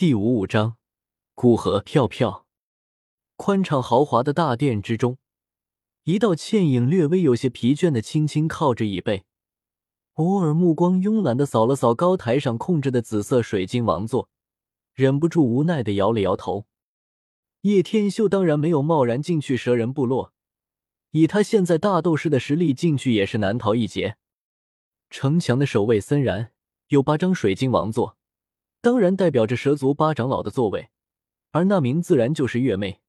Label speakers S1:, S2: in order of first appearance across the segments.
S1: 第五五章，古河飘飘。宽敞豪华的大殿之中，一道倩影略微有些疲倦的轻轻靠着椅背，偶尔目光慵懒的扫了扫高台上空着的紫色水晶王座，忍不住无奈的摇了摇头。叶天秀当然没有贸然进去蛇人部落，以他现在大斗士的实力，进去也是难逃一劫。城墙的守卫森然有八张水晶王座，当然代表着蛇族八长老的座位，而那名自然就是月妹，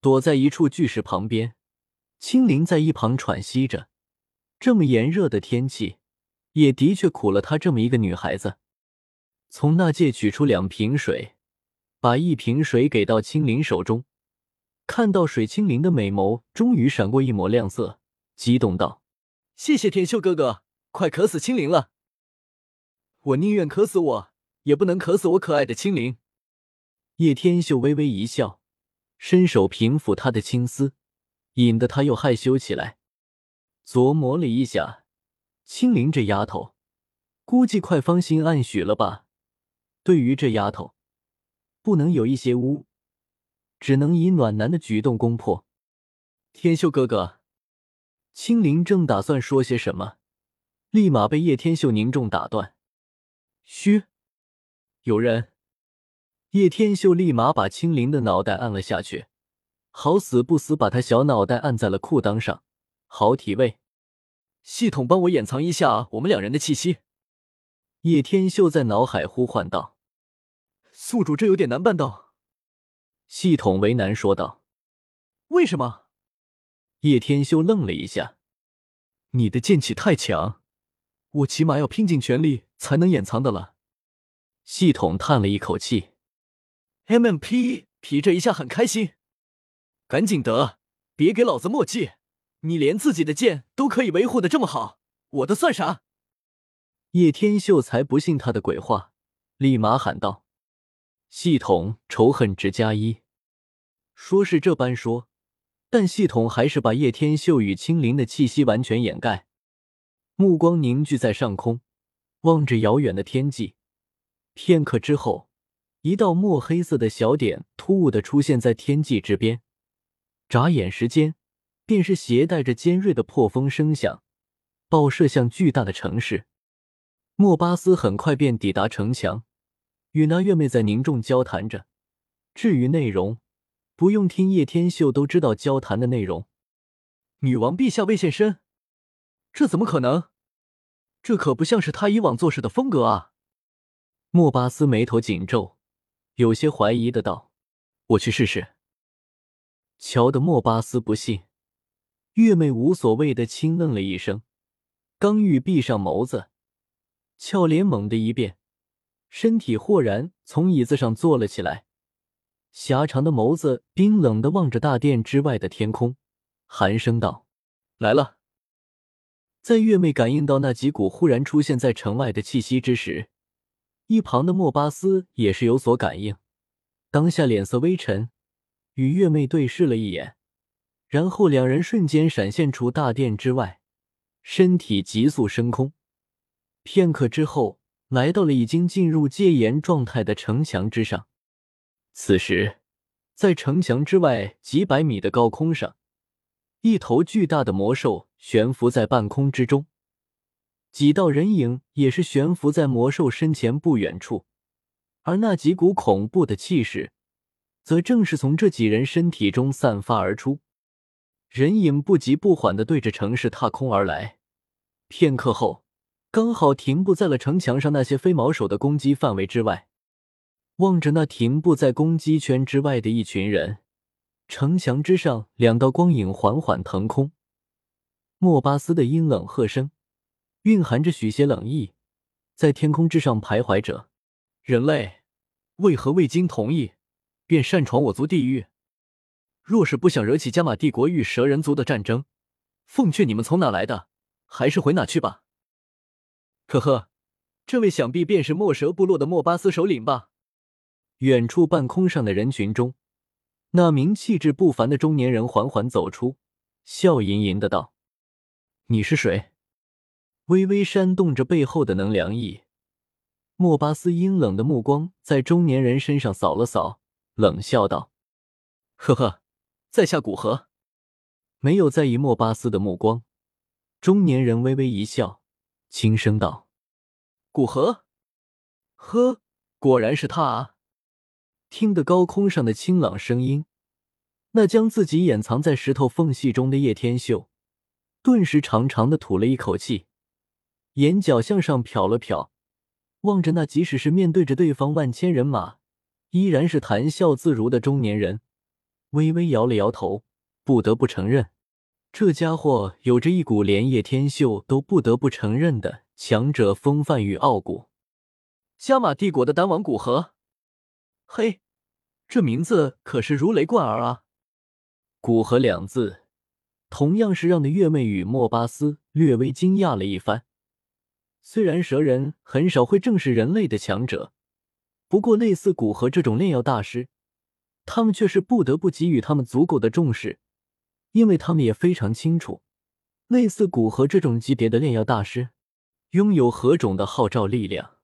S1: 躲在一处巨石旁边，青灵在一旁喘息着。这么炎热的天气，也的确苦了她这么一个女孩子。从那戒取出两瓶水。把一瓶水给到青灵手中，看到水，青灵的美眸终于闪过一抹亮色，激动道：“
S2: 谢谢天秀哥哥，快渴死青灵了！我宁愿渴死我，也不能渴死我可爱的青灵。”
S1: 叶天秀微微一笑，伸手平抚她的青丝，引得她又害羞起来。琢磨了一下，青灵这丫头，估计快芳心暗许了吧？对于这丫头。不能有一些污，只能以暖男的举动攻破。
S2: 天秀哥哥，
S1: 青灵正打算说些什么，立马被叶天秀凝重打断。嘘，有人！叶天秀立马把青灵的脑袋按了下去，好死不死把他小脑袋按在了裤裆上，好体位。
S2: 系统帮我掩藏一下我们两人的气息。
S1: 叶天秀在脑海呼唤道。
S2: 宿主，这有点难办到。
S1: 系统为难说道：“
S2: 为什么？”
S1: 叶天修愣了一下：“
S2: 你的剑气太强，我起码要拼尽全力才能掩藏的了。”
S1: 系统叹了一口气
S2: ：“M M P 皮这一下很开心，赶紧得，别给老子墨迹！你连自己的剑都可以维护的这么好，我的算啥？”
S1: 叶天秀才不信他的鬼话，立马喊道。系统仇恨值加一，说是这般说，但系统还是把叶天秀与青灵的气息完全掩盖，目光凝聚在上空，望着遥远的天际。片刻之后，一道墨黑色的小点突兀的出现在天际之边，眨眼时间，便是携带着尖锐的破风声响，爆射向巨大的城市。莫巴斯很快便抵达城墙。与那月妹在凝重交谈着，至于内容，不用听叶天秀都知道交谈的内容。
S2: 女王陛下未现身，这怎么可能？这可不像是他以往做事的风格啊！
S1: 莫巴斯眉头紧皱，有些怀疑的道：“我去试试。”瞧得莫巴斯不信，月妹无所谓的轻愣了一声，刚欲闭上眸子，俏脸猛地一变。身体豁然从椅子上坐了起来，狭长的眸子冰冷的望着大殿之外的天空，寒声道：“
S2: 来了。”
S1: 在月妹感应到那几股忽然出现在城外的气息之时，一旁的莫巴斯也是有所感应，当下脸色微沉，与月妹对视了一眼，然后两人瞬间闪现出大殿之外，身体急速升空，片刻之后。来到了已经进入戒严状态的城墙之上。此时，在城墙之外几百米的高空上，一头巨大的魔兽悬浮在半空之中，几道人影也是悬浮在魔兽身前不远处。而那几股恐怖的气势，则正是从这几人身体中散发而出。人影不急不缓的对着城市踏空而来，片刻后。刚好停步在了城墙上那些飞毛手的攻击范围之外，望着那停步在攻击圈之外的一群人，城墙之上两道光影缓缓腾空。莫巴斯的阴冷喝声，蕴含着许些冷意，在天空之上徘徊着。
S2: 人类为何未经同意便擅闯我族地域？若是不想惹起加玛帝国与蛇人族的战争，奉劝你们从哪来的，还是回哪去吧。呵呵，这位想必便是墨蛇部落的莫巴斯首领吧？
S1: 远处半空上的人群中，那名气质不凡的中年人缓缓走出，笑吟吟的道：“你是谁？”微微扇动着背后的能量翼，莫巴斯阴冷的目光在中年人身上扫了扫，冷笑道：“
S2: 呵呵，在下古河。”
S1: 没有在意莫巴斯的目光，中年人微微一笑，轻声道：“
S2: 古河，呵，果然是他啊！”
S1: 听得高空上的清朗声音，那将自己掩藏在石头缝隙中的叶天秀，顿时长长的吐了一口气，眼角向上瞟了瞟，望着那即使是面对着对方万千人马，依然是谈笑自如的中年人，微微摇了摇头。不得不承认，这家伙有着一股连叶天秀都不得不承认的强者风范与傲骨。
S2: 加玛帝国的丹王古河，嘿，这名字可是如雷贯耳啊！
S1: 古河两字，同样是让的月妹与莫巴斯略微惊讶了一番。虽然蛇人很少会正视人类的强者，不过类似古河这种炼药大师，他们却是不得不给予他们足够的重视。因为他们也非常清楚，类似古河这种级别的炼药大师，拥有何种的号召力量。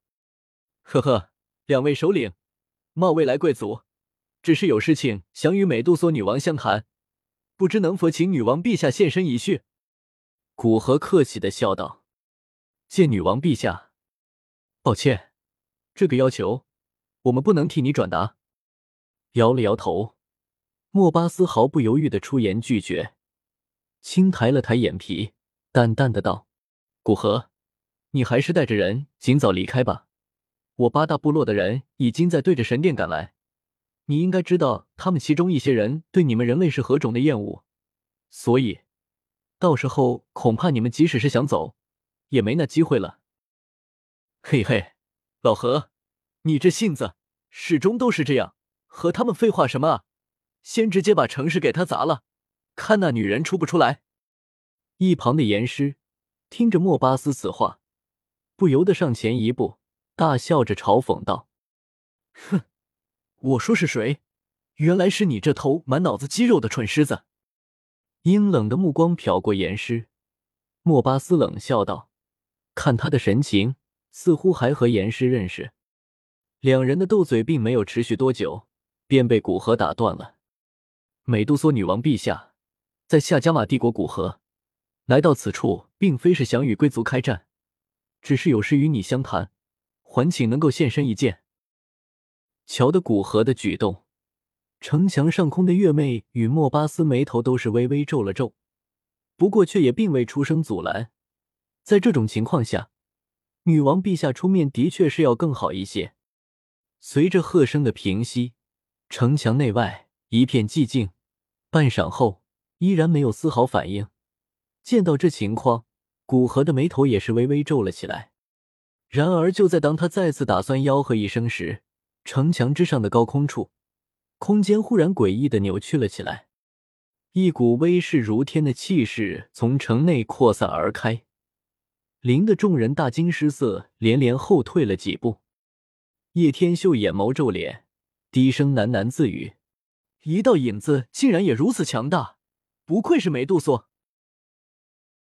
S2: 呵呵，两位首领，冒未来贵族，只是有事情想与美杜莎女王相谈，不知能否请女王陛下现身一叙？
S1: 古河客气的笑道：“
S2: 见女王陛下，抱歉，这个要求我们不能替你转达。”
S1: 摇了摇头。莫巴斯毫不犹豫的出言拒绝，轻抬了抬眼皮，淡淡的道：“
S2: 古河，你还是带着人尽早离开吧。我八大部落的人已经在对着神殿赶来，你应该知道他们其中一些人对你们人类是何种的厌恶，所以到时候恐怕你们即使是想走，也没那机会了。”嘿嘿，老何，你这性子始终都是这样，和他们废话什么啊？先直接把城市给他砸了，看那女人出不出来。
S1: 一旁的严师听着莫巴斯此话，不由得上前一步，大笑着嘲讽道：“
S2: 哼，我说是谁？原来是你这头满脑子肌肉的蠢狮子！”
S1: 阴冷的目光瞟过严师，莫巴斯冷笑道：“看他的神情，似乎还和严师认识。”两人的斗嘴并没有持续多久，便被古河打断了。
S2: 美杜莎女王陛下，在下加玛帝国古河来到此处，并非是想与贵族开战，只是有事与你相谈，还请能够现身一见。
S1: 瞧得古河的举动，城墙上空的月妹与莫巴斯眉头都是微微皱了皱，不过却也并未出声阻拦。在这种情况下，女王陛下出面的确是要更好一些。随着喝声的平息，城墙内外一片寂静。半晌后，依然没有丝毫反应。见到这情况，古河的眉头也是微微皱了起来。然而，就在当他再次打算吆喝一声时，城墙之上的高空处，空间忽然诡异的扭曲了起来，一股威势如天的气势从城内扩散而开，林的众人大惊失色，连连后退了几步。叶天秀眼眸皱脸，低声喃喃自语。
S2: 一道影子竟然也如此强大，不愧是梅杜莎。